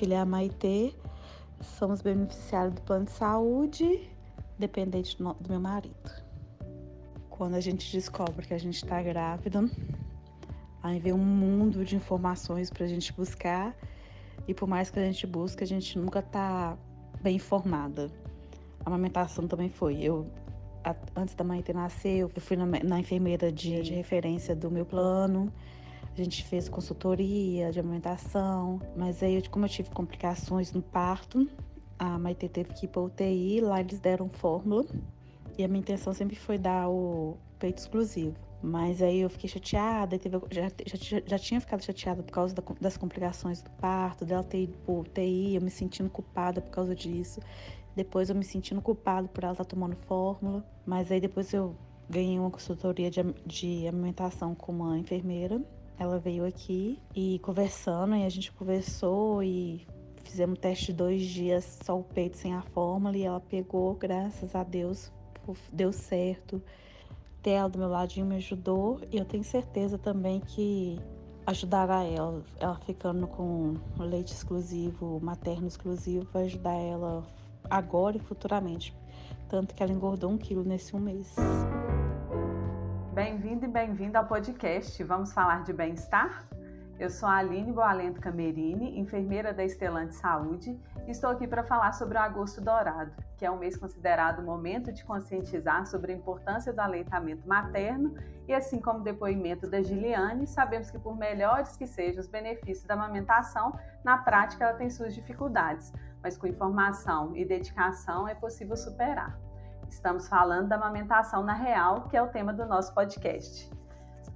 filha é a Maitê, somos beneficiários do plano de saúde, dependente do meu marido. Quando a gente descobre que a gente está grávida, aí vem um mundo de informações para a gente buscar e por mais que a gente busque, a gente nunca está bem informada. A amamentação também foi. Eu antes da mãe ter nascido, eu fui na, na enfermeira de, de, referência do meu plano. A gente fez consultoria de amamentação, mas aí, como eu tive complicações no parto, a Maite teve que ir para UTI, lá eles deram fórmula. E a minha intenção sempre foi dar o peito exclusivo. Mas aí eu fiquei chateada, teve, já, já, já tinha ficado chateada por causa da, das complicações do parto, dela ter ido pro UTI, eu me sentindo culpada por causa disso. Depois eu me sentindo culpada por ela estar tomando fórmula. Mas aí depois eu ganhei uma consultoria de, de amamentação com uma enfermeira. Ela veio aqui e conversando, e a gente conversou e fizemos teste dois dias, só o peito sem a fórmula, e ela pegou, graças a Deus, deu certo ter ela do meu ladinho me ajudou e eu tenho certeza também que ajudará ela, ela ficando com leite exclusivo, materno exclusivo, vai ajudar ela agora e futuramente. Tanto que ela engordou um quilo nesse um mês. Bem-vindo e bem-vinda ao podcast Vamos Falar de Bem-Estar? Eu sou a Aline Boalento Camerini, enfermeira da Estelante Saúde, e estou aqui para falar sobre o Agosto Dourado, que é um mês considerado um momento de conscientizar sobre a importância do aleitamento materno e assim como o depoimento da Giliane, sabemos que por melhores que sejam os benefícios da amamentação, na prática ela tem suas dificuldades, mas com informação e dedicação é possível superar. Estamos falando da amamentação na real, que é o tema do nosso podcast.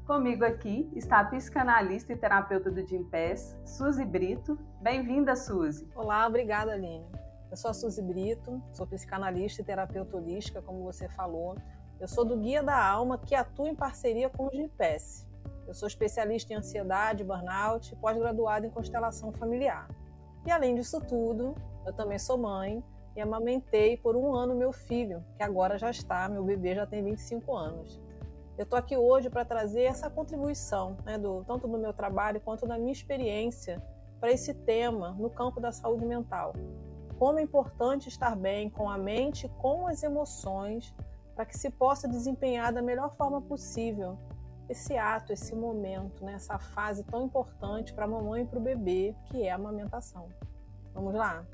Comigo aqui está a psicanalista e terapeuta do Gimpass, Suzy Brito. Bem-vinda, Suzy. Olá, obrigada, Aline. Eu sou a Suzy Brito, sou psicanalista e terapeuta holística, como você falou. Eu sou do Guia da Alma, que atua em parceria com o Gimpass. Eu sou especialista em ansiedade, burnout e pós-graduada em constelação familiar. E além disso tudo, eu também sou mãe e amamentei por um ano meu filho, que agora já está, meu bebê já tem 25 anos. Eu estou aqui hoje para trazer essa contribuição, né, do, tanto do meu trabalho quanto da minha experiência, para esse tema no campo da saúde mental. Como é importante estar bem com a mente, com as emoções, para que se possa desempenhar da melhor forma possível esse ato, esse momento, né, essa fase tão importante para a mamãe e para o bebê, que é a amamentação. Vamos lá?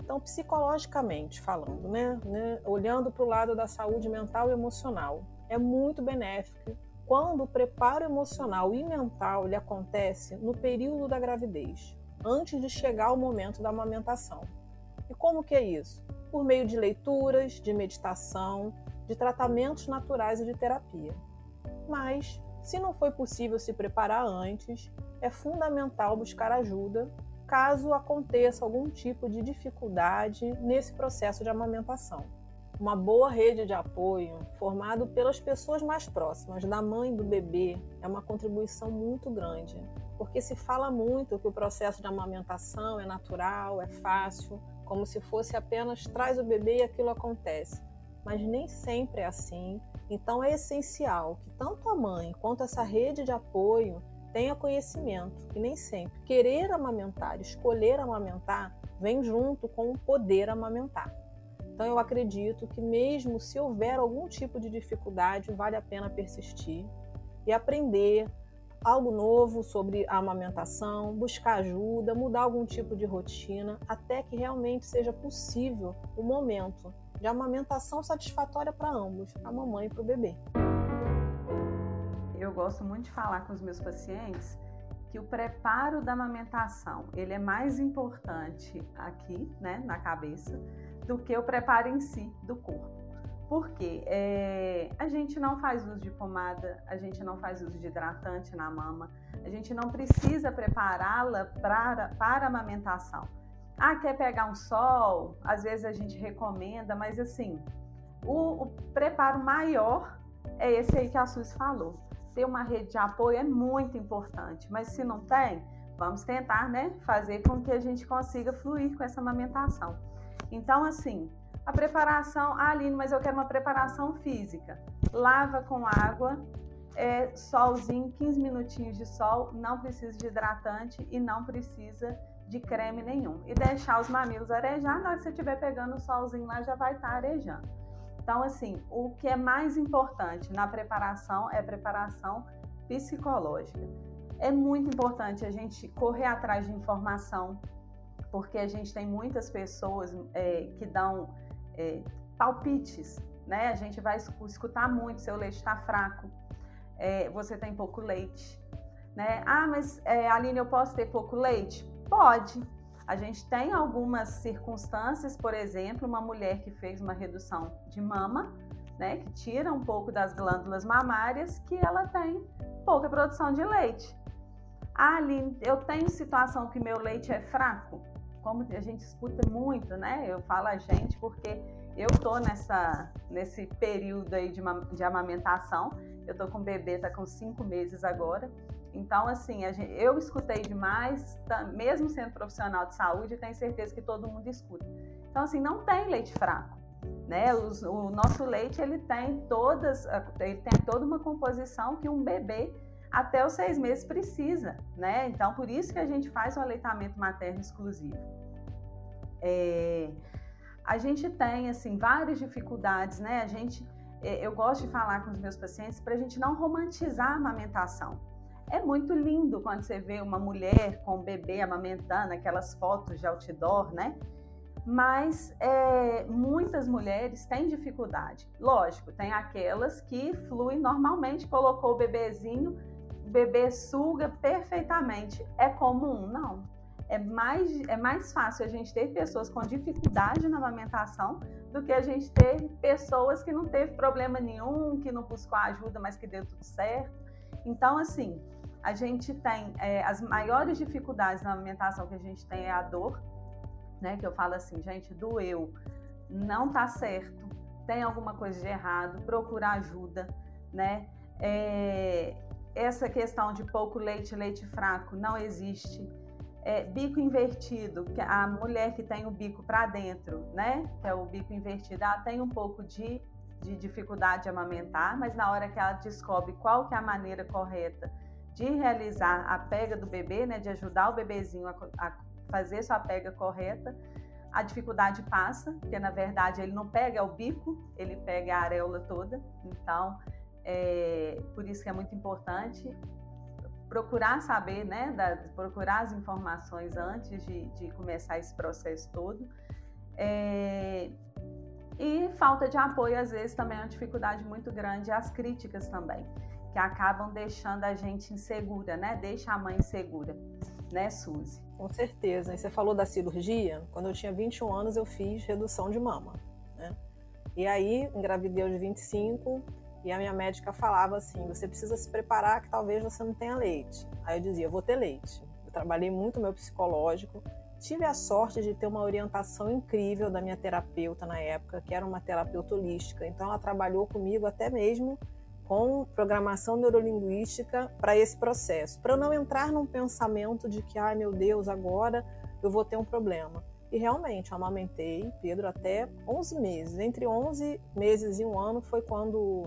Então, psicologicamente falando, né, né olhando para o lado da saúde mental e emocional, é muito benéfico quando o preparo emocional e mental ele acontece no período da gravidez, antes de chegar o momento da amamentação. E como que é isso? Por meio de leituras, de meditação, de tratamentos naturais e de terapia. Mas, se não foi possível se preparar antes, é fundamental buscar ajuda caso aconteça algum tipo de dificuldade nesse processo de amamentação uma boa rede de apoio formado pelas pessoas mais próximas, da mãe do bebê, é uma contribuição muito grande, porque se fala muito que o processo de amamentação é natural, é fácil, como se fosse apenas traz o bebê e aquilo acontece. Mas nem sempre é assim. Então é essencial que tanto a mãe quanto essa rede de apoio tenha conhecimento que nem sempre querer amamentar, escolher amamentar, vem junto com o poder amamentar. Então eu acredito que mesmo se houver algum tipo de dificuldade, vale a pena persistir e aprender algo novo sobre a amamentação, buscar ajuda, mudar algum tipo de rotina, até que realmente seja possível o momento de amamentação satisfatória para ambos, a mamãe e para o bebê. Eu gosto muito de falar com os meus pacientes que o preparo da amamentação ele é mais importante aqui, né, na cabeça, do que o preparo em si do corpo. Porque é, a gente não faz uso de pomada, a gente não faz uso de hidratante na mama, a gente não precisa prepará-la para, para a amamentação. Ah, quer pegar um sol? Às vezes a gente recomenda, mas assim, o, o preparo maior é esse aí que a Suzy falou. Ter uma rede de apoio é muito importante, mas se não tem, vamos tentar, né, fazer com que a gente consiga fluir com essa amamentação. Então, assim, a preparação, ah, Aline, mas eu quero uma preparação física. Lava com água, é, solzinho, 15 minutinhos de sol, não precisa de hidratante e não precisa de creme nenhum. E deixar os mamilos arejar, na hora que você estiver pegando o solzinho lá, já vai estar tá arejando. Então, assim, o que é mais importante na preparação é preparação psicológica. É muito importante a gente correr atrás de informação, porque a gente tem muitas pessoas é, que dão é, palpites, né? A gente vai escutar muito, seu leite está fraco, é, você tem pouco leite, né? Ah, mas é, Aline, eu posso ter pouco leite? Pode. A gente tem algumas circunstâncias, por exemplo, uma mulher que fez uma redução de mama, né, que tira um pouco das glândulas mamárias, que ela tem pouca produção de leite. Ah, eu tenho situação que meu leite é fraco, como a gente escuta muito, né? Eu falo a gente porque eu tô nessa, nesse período aí de, de amamentação. Eu tô com o bebê, tá com cinco meses agora. Então, assim, gente, eu escutei demais, mesmo sendo profissional de saúde, tenho certeza que todo mundo escuta. Então, assim, não tem leite fraco. Né? Os, o nosso leite ele tem todas, ele tem toda uma composição que um bebê até os seis meses precisa, né? Então, por isso que a gente faz o aleitamento materno exclusivo. É, a gente tem assim várias dificuldades, né? A gente, é, eu gosto de falar com os meus pacientes para a gente não romantizar a amamentação. É muito lindo quando você vê uma mulher com um bebê amamentando, aquelas fotos de outdoor, né? Mas é, muitas mulheres têm dificuldade. Lógico, tem aquelas que fluem normalmente, colocou o bebezinho, o bebê suga perfeitamente. É comum? Não. É mais, é mais fácil a gente ter pessoas com dificuldade na amamentação do que a gente ter pessoas que não teve problema nenhum, que não buscou ajuda, mas que deu tudo certo. Então, assim, a gente tem é, as maiores dificuldades na alimentação que a gente tem é a dor, né? Que eu falo assim, gente, doeu, não tá certo, tem alguma coisa de errado, procura ajuda, né? É, essa questão de pouco leite, leite fraco, não existe. É, bico invertido, que a mulher que tem o bico para dentro, né? Que é o bico invertido, ela tem um pouco de, de dificuldade de amamentar, mas na hora que ela descobre qual que é a maneira correta de realizar a pega do bebê, né, de ajudar o bebezinho a, a fazer sua pega correta, a dificuldade passa, porque na verdade ele não pega o bico, ele pega a areola toda. Então, é, por isso que é muito importante procurar saber, né, da, procurar as informações antes de, de começar esse processo todo. É, e falta de apoio, às vezes, também é uma dificuldade muito grande, as críticas também que acabam deixando a gente insegura, né? Deixa a mãe insegura, né, Suzy? Com certeza. E você falou da cirurgia. Quando eu tinha 21 anos, eu fiz redução de mama, né? E aí, engravidei aos 25 e a minha médica falava assim: você precisa se preparar que talvez você não tenha leite. Aí eu dizia: vou ter leite. Eu trabalhei muito meu psicológico. Tive a sorte de ter uma orientação incrível da minha terapeuta na época, que era uma terapeuta holística. Então, ela trabalhou comigo até mesmo com programação neurolinguística para esse processo, para não entrar num pensamento de que, ai meu Deus, agora eu vou ter um problema. E realmente, eu amamentei Pedro até 11 meses. Entre 11 meses e um ano foi quando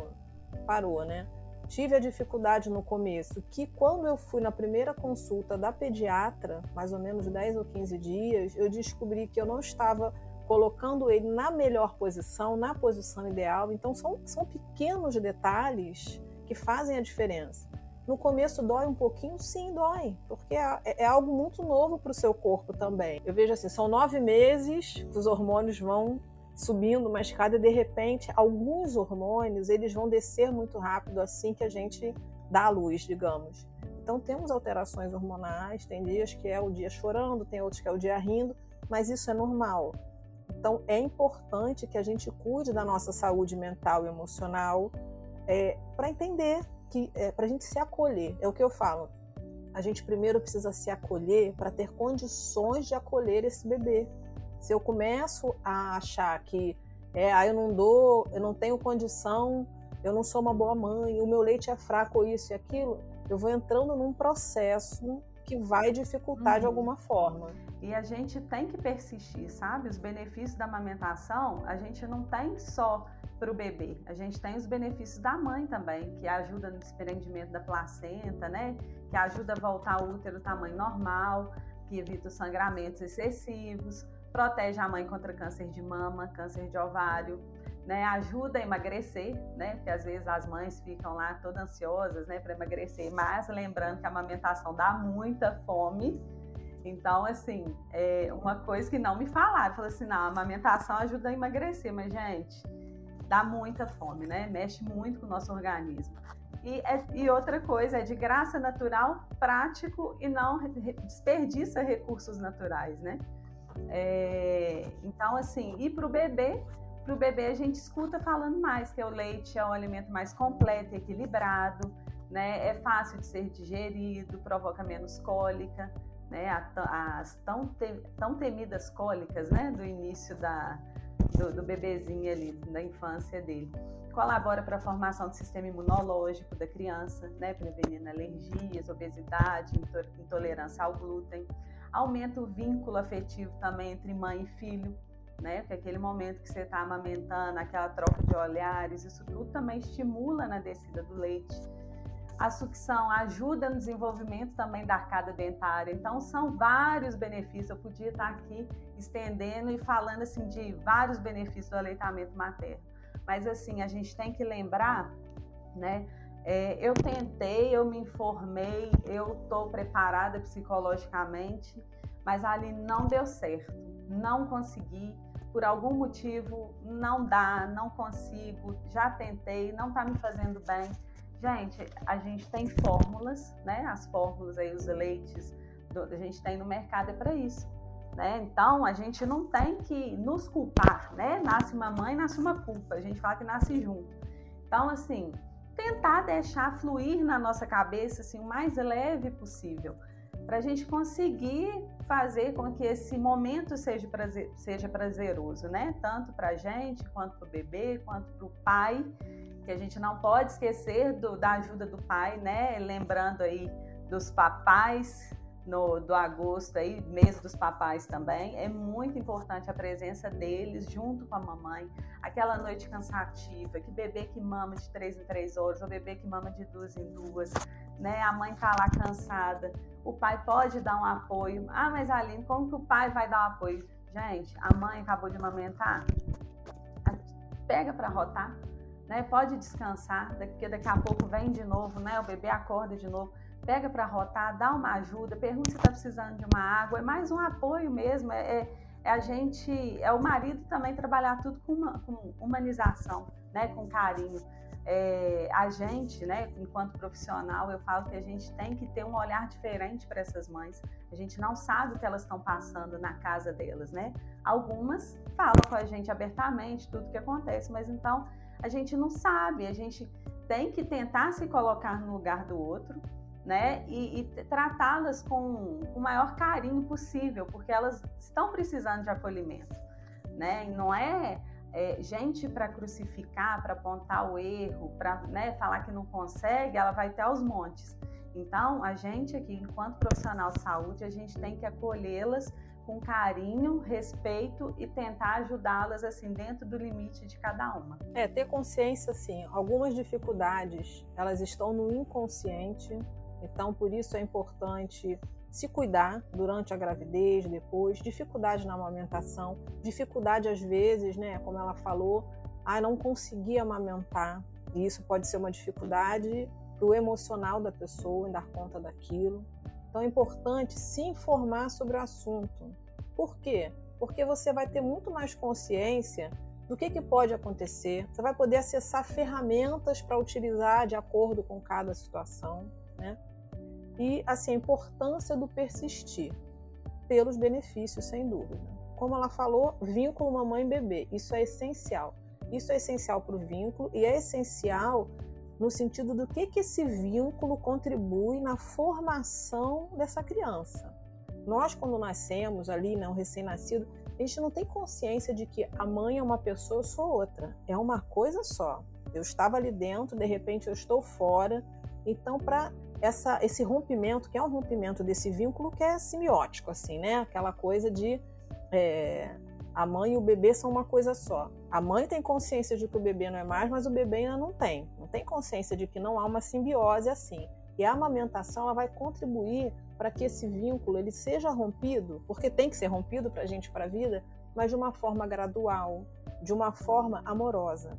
parou, né? Tive a dificuldade no começo, que quando eu fui na primeira consulta da pediatra, mais ou menos 10 ou 15 dias, eu descobri que eu não estava colocando ele na melhor posição, na posição ideal. Então, são, são pequenos detalhes que fazem a diferença. No começo dói um pouquinho? Sim, dói, porque é, é algo muito novo para o seu corpo também. Eu vejo assim, são nove meses que os hormônios vão subindo uma escada e de repente alguns hormônios eles vão descer muito rápido assim que a gente dá a luz, digamos. Então temos alterações hormonais, tem dias que é o dia chorando, tem outros que é o dia rindo, mas isso é normal. Então, é importante que a gente cuide da nossa saúde mental e emocional é, para entender, que é, para a gente se acolher. É o que eu falo. A gente primeiro precisa se acolher para ter condições de acolher esse bebê. Se eu começo a achar que é, ah, eu não dou, eu não tenho condição, eu não sou uma boa mãe, o meu leite é fraco, isso e aquilo, eu vou entrando num processo que vai dificultar uhum. de alguma forma. E a gente tem que persistir, sabe? Os benefícios da amamentação, a gente não tem só para o bebê, a gente tem os benefícios da mãe também, que ajuda no desprendimento da placenta, né? Que ajuda a voltar ao útero tamanho normal, que evita os sangramentos excessivos, protege a mãe contra câncer de mama, câncer de ovário, né, ajuda a emagrecer, né, porque às vezes as mães ficam lá todas ansiosas, né, para emagrecer, mas lembrando que a amamentação dá muita fome, então, assim, é uma coisa que não me falaram, falou assim, não, a amamentação ajuda a emagrecer, mas, gente, dá muita fome, né, mexe muito com o nosso organismo. E, é, e outra coisa, é de graça natural, prático e não desperdiça recursos naturais, né? É, então, assim, e para o bebê, para o bebê a gente escuta falando mais que o leite é um alimento mais completo e equilibrado, né? É fácil de ser digerido, provoca menos cólica, né? As tão, te, tão temidas cólicas, né? Do início da, do, do bebezinho ali, da infância dele. Colabora para a formação do sistema imunológico da criança, né? Prevenindo alergias, obesidade, intolerância ao glúten. Aumenta o vínculo afetivo também entre mãe e filho, né? Aquele momento que você está amamentando, aquela troca de olhares, isso tudo também estimula na descida do leite. A sucção ajuda no desenvolvimento também da arcada dentária. Então, são vários benefícios. Eu podia estar aqui estendendo e falando assim de vários benefícios do aleitamento materno. Mas assim, a gente tem que lembrar, né? É, eu tentei, eu me informei, eu estou preparada psicologicamente, mas ali não deu certo, não consegui por algum motivo não dá, não consigo, já tentei, não está me fazendo bem. Gente, a gente tem fórmulas, né? As fórmulas aí, os leites, do, a gente tem no mercado é para isso. Né? Então a gente não tem que nos culpar, né? Nasce uma mãe, nasce uma culpa. A gente fala que nasce junto. Então, assim, tentar deixar fluir na nossa cabeça assim, o mais leve possível para a gente conseguir fazer com que esse momento seja, prazer, seja prazeroso, né? Tanto para a gente, quanto para o bebê, quanto para o pai, que a gente não pode esquecer do, da ajuda do pai, né? Lembrando aí dos papais no, do agosto aí, mês dos papais também, é muito importante a presença deles junto com a mamãe. Aquela noite cansativa, que bebê que mama de três em três horas, ou bebê que mama de duas em duas, né? A mãe tá lá cansada, o pai pode dar um apoio. Ah, mas Aline, como que o pai vai dar um apoio? Gente, a mãe acabou de amamentar, pega para rotar, né? Pode descansar, porque daqui a pouco vem de novo, né? O bebê acorda de novo pega para rotar, dá uma ajuda, pergunta se está precisando de uma água, é mais um apoio mesmo, é, é, é, a gente, é o marido também trabalhar tudo com, uma, com humanização, né, com carinho. É, a gente, né, enquanto profissional, eu falo que a gente tem que ter um olhar diferente para essas mães. A gente não sabe o que elas estão passando na casa delas, né? Algumas falam com a gente abertamente tudo que acontece, mas então a gente não sabe. A gente tem que tentar se colocar no lugar do outro, né? E, e tratá-las com o maior carinho possível, porque elas estão precisando de acolhimento, né? E não é, é gente para crucificar, para apontar o erro, para né, falar que não consegue, ela vai ter aos montes. Então, a gente aqui, enquanto profissional de saúde, a gente tem que acolhê-las com carinho, respeito e tentar ajudá-las assim dentro do limite de cada uma. É, ter consciência assim, algumas dificuldades, elas estão no inconsciente, então, por isso é importante se cuidar durante a gravidez, depois, dificuldade na amamentação, dificuldade às vezes, né, como ela falou, a não conseguir amamentar. E isso pode ser uma dificuldade para o emocional da pessoa em dar conta daquilo. Então é importante se informar sobre o assunto. Por quê? Porque você vai ter muito mais consciência do que, que pode acontecer, você vai poder acessar ferramentas para utilizar de acordo com cada situação. Né? E assim a importância do persistir pelos benefícios, sem dúvida. Como ela falou, vínculo mamãe-bebê, isso é essencial. Isso é essencial para o vínculo e é essencial no sentido do que, que esse vínculo contribui na formação dessa criança. Nós, quando nascemos ali, né, um recém-nascido, a gente não tem consciência de que a mãe é uma pessoa, eu sou outra. É uma coisa só. Eu estava ali dentro, de repente eu estou fora. Então, para essa, esse rompimento, que é um rompimento desse vínculo que é semiótico, assim, né? Aquela coisa de é, A mãe e o bebê são uma coisa só. A mãe tem consciência de que o bebê não é mais, mas o bebê ainda não tem. Não tem consciência de que não há uma simbiose assim. E a amamentação ela vai contribuir para que esse vínculo ele seja rompido, porque tem que ser rompido para a gente para a vida, mas de uma forma gradual, de uma forma amorosa.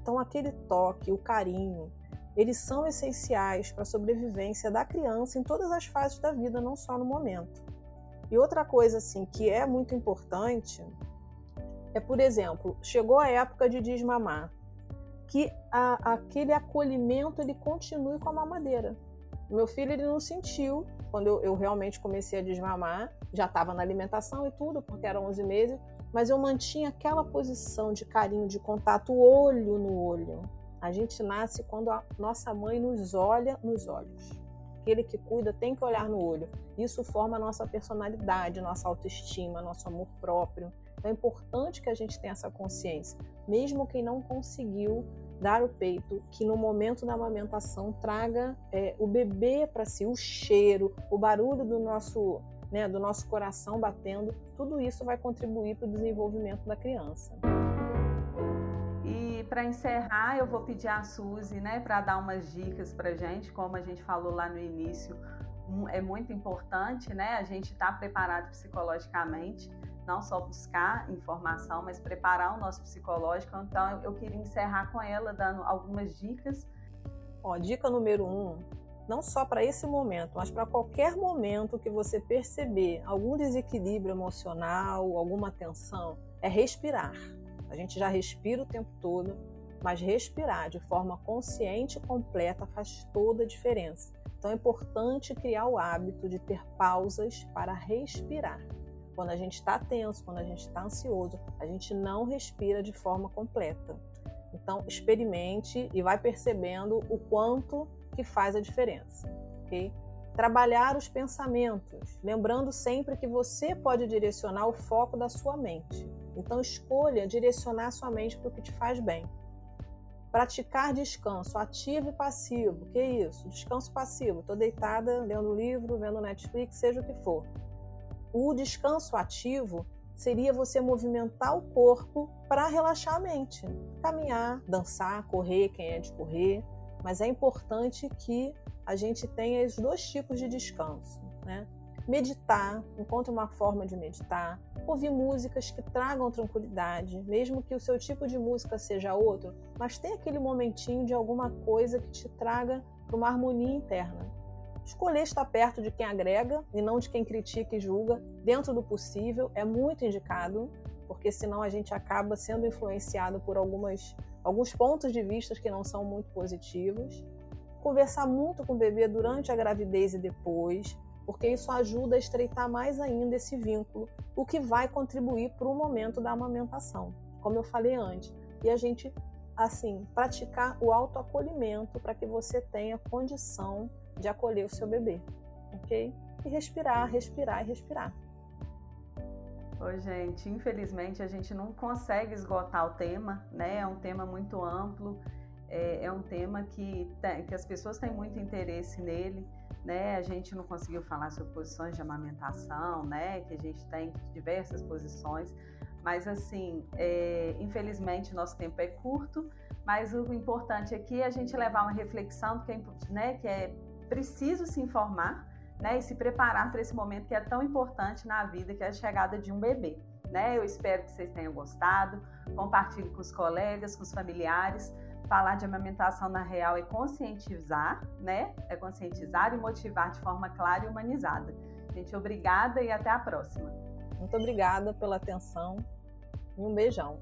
Então aquele toque, o carinho, eles são essenciais para a sobrevivência da criança em todas as fases da vida, não só no momento. E outra coisa assim que é muito importante é, por exemplo, chegou a época de desmamar, que a, aquele acolhimento ele continue com a mamadeira. Meu filho ele não sentiu quando eu, eu realmente comecei a desmamar, já estava na alimentação e tudo, porque eram 11 meses, mas eu mantinha aquela posição de carinho, de contato olho no olho. A gente nasce quando a nossa mãe nos olha nos olhos. Aquele que cuida tem que olhar no olho. Isso forma a nossa personalidade, nossa autoestima, nosso amor próprio. Então é importante que a gente tenha essa consciência. Mesmo quem não conseguiu dar o peito, que no momento da amamentação traga é, o bebê para si, o cheiro, o barulho do nosso, né, do nosso coração batendo, tudo isso vai contribuir para o desenvolvimento da criança. Para encerrar, eu vou pedir a Suzy, né, para dar umas dicas para gente, como a gente falou lá no início, é muito importante, né, a gente estar tá preparado psicologicamente não só buscar informação, mas preparar o nosso psicológico. Então, eu queria encerrar com ela dando algumas dicas. Ó, dica número um: não só para esse momento, mas para qualquer momento que você perceber algum desequilíbrio emocional, alguma tensão, é respirar. A gente já respira o tempo todo, mas respirar de forma consciente e completa faz toda a diferença. Então é importante criar o hábito de ter pausas para respirar. Quando a gente está tenso, quando a gente está ansioso, a gente não respira de forma completa. Então, experimente e vai percebendo o quanto que faz a diferença, ok? Trabalhar os pensamentos, lembrando sempre que você pode direcionar o foco da sua mente. Então, escolha direcionar sua mente para o que te faz bem. Praticar descanso ativo e passivo. Que isso? Descanso passivo. Estou deitada, lendo livro, vendo Netflix, seja o que for. O descanso ativo seria você movimentar o corpo para relaxar a mente. Caminhar, dançar, correr, quem é de correr. Mas é importante que a gente tenha os dois tipos de descanso, né? Meditar, encontre uma forma de meditar, ouvir músicas que tragam tranquilidade, mesmo que o seu tipo de música seja outro, mas tem aquele momentinho de alguma coisa que te traga para uma harmonia interna. Escolher estar perto de quem agrega e não de quem critica e julga, dentro do possível, é muito indicado, porque senão a gente acaba sendo influenciado por algumas, alguns pontos de vista que não são muito positivos. Conversar muito com o bebê durante a gravidez e depois, porque isso ajuda a estreitar mais ainda esse vínculo, o que vai contribuir para o momento da amamentação, como eu falei antes. E a gente, assim, praticar o autoacolhimento para que você tenha condição de acolher o seu bebê, ok? E respirar, respirar e respirar. Oi, gente, infelizmente a gente não consegue esgotar o tema, né? É um tema muito amplo, é, é um tema que, tem, que as pessoas têm muito interesse nele, né? A gente não conseguiu falar sobre posições de amamentação, né? Que a gente tem diversas posições, mas assim, é, infelizmente nosso tempo é curto, mas o importante aqui é a gente levar uma reflexão que é, né, que é preciso se informar né, e se preparar para esse momento que é tão importante na vida, que é a chegada de um bebê. Né? Eu espero que vocês tenham gostado. Compartilhe com os colegas, com os familiares. Falar de amamentação na real é conscientizar, né? É conscientizar e motivar de forma clara e humanizada. Gente, obrigada e até a próxima. Muito obrigada pela atenção e um beijão.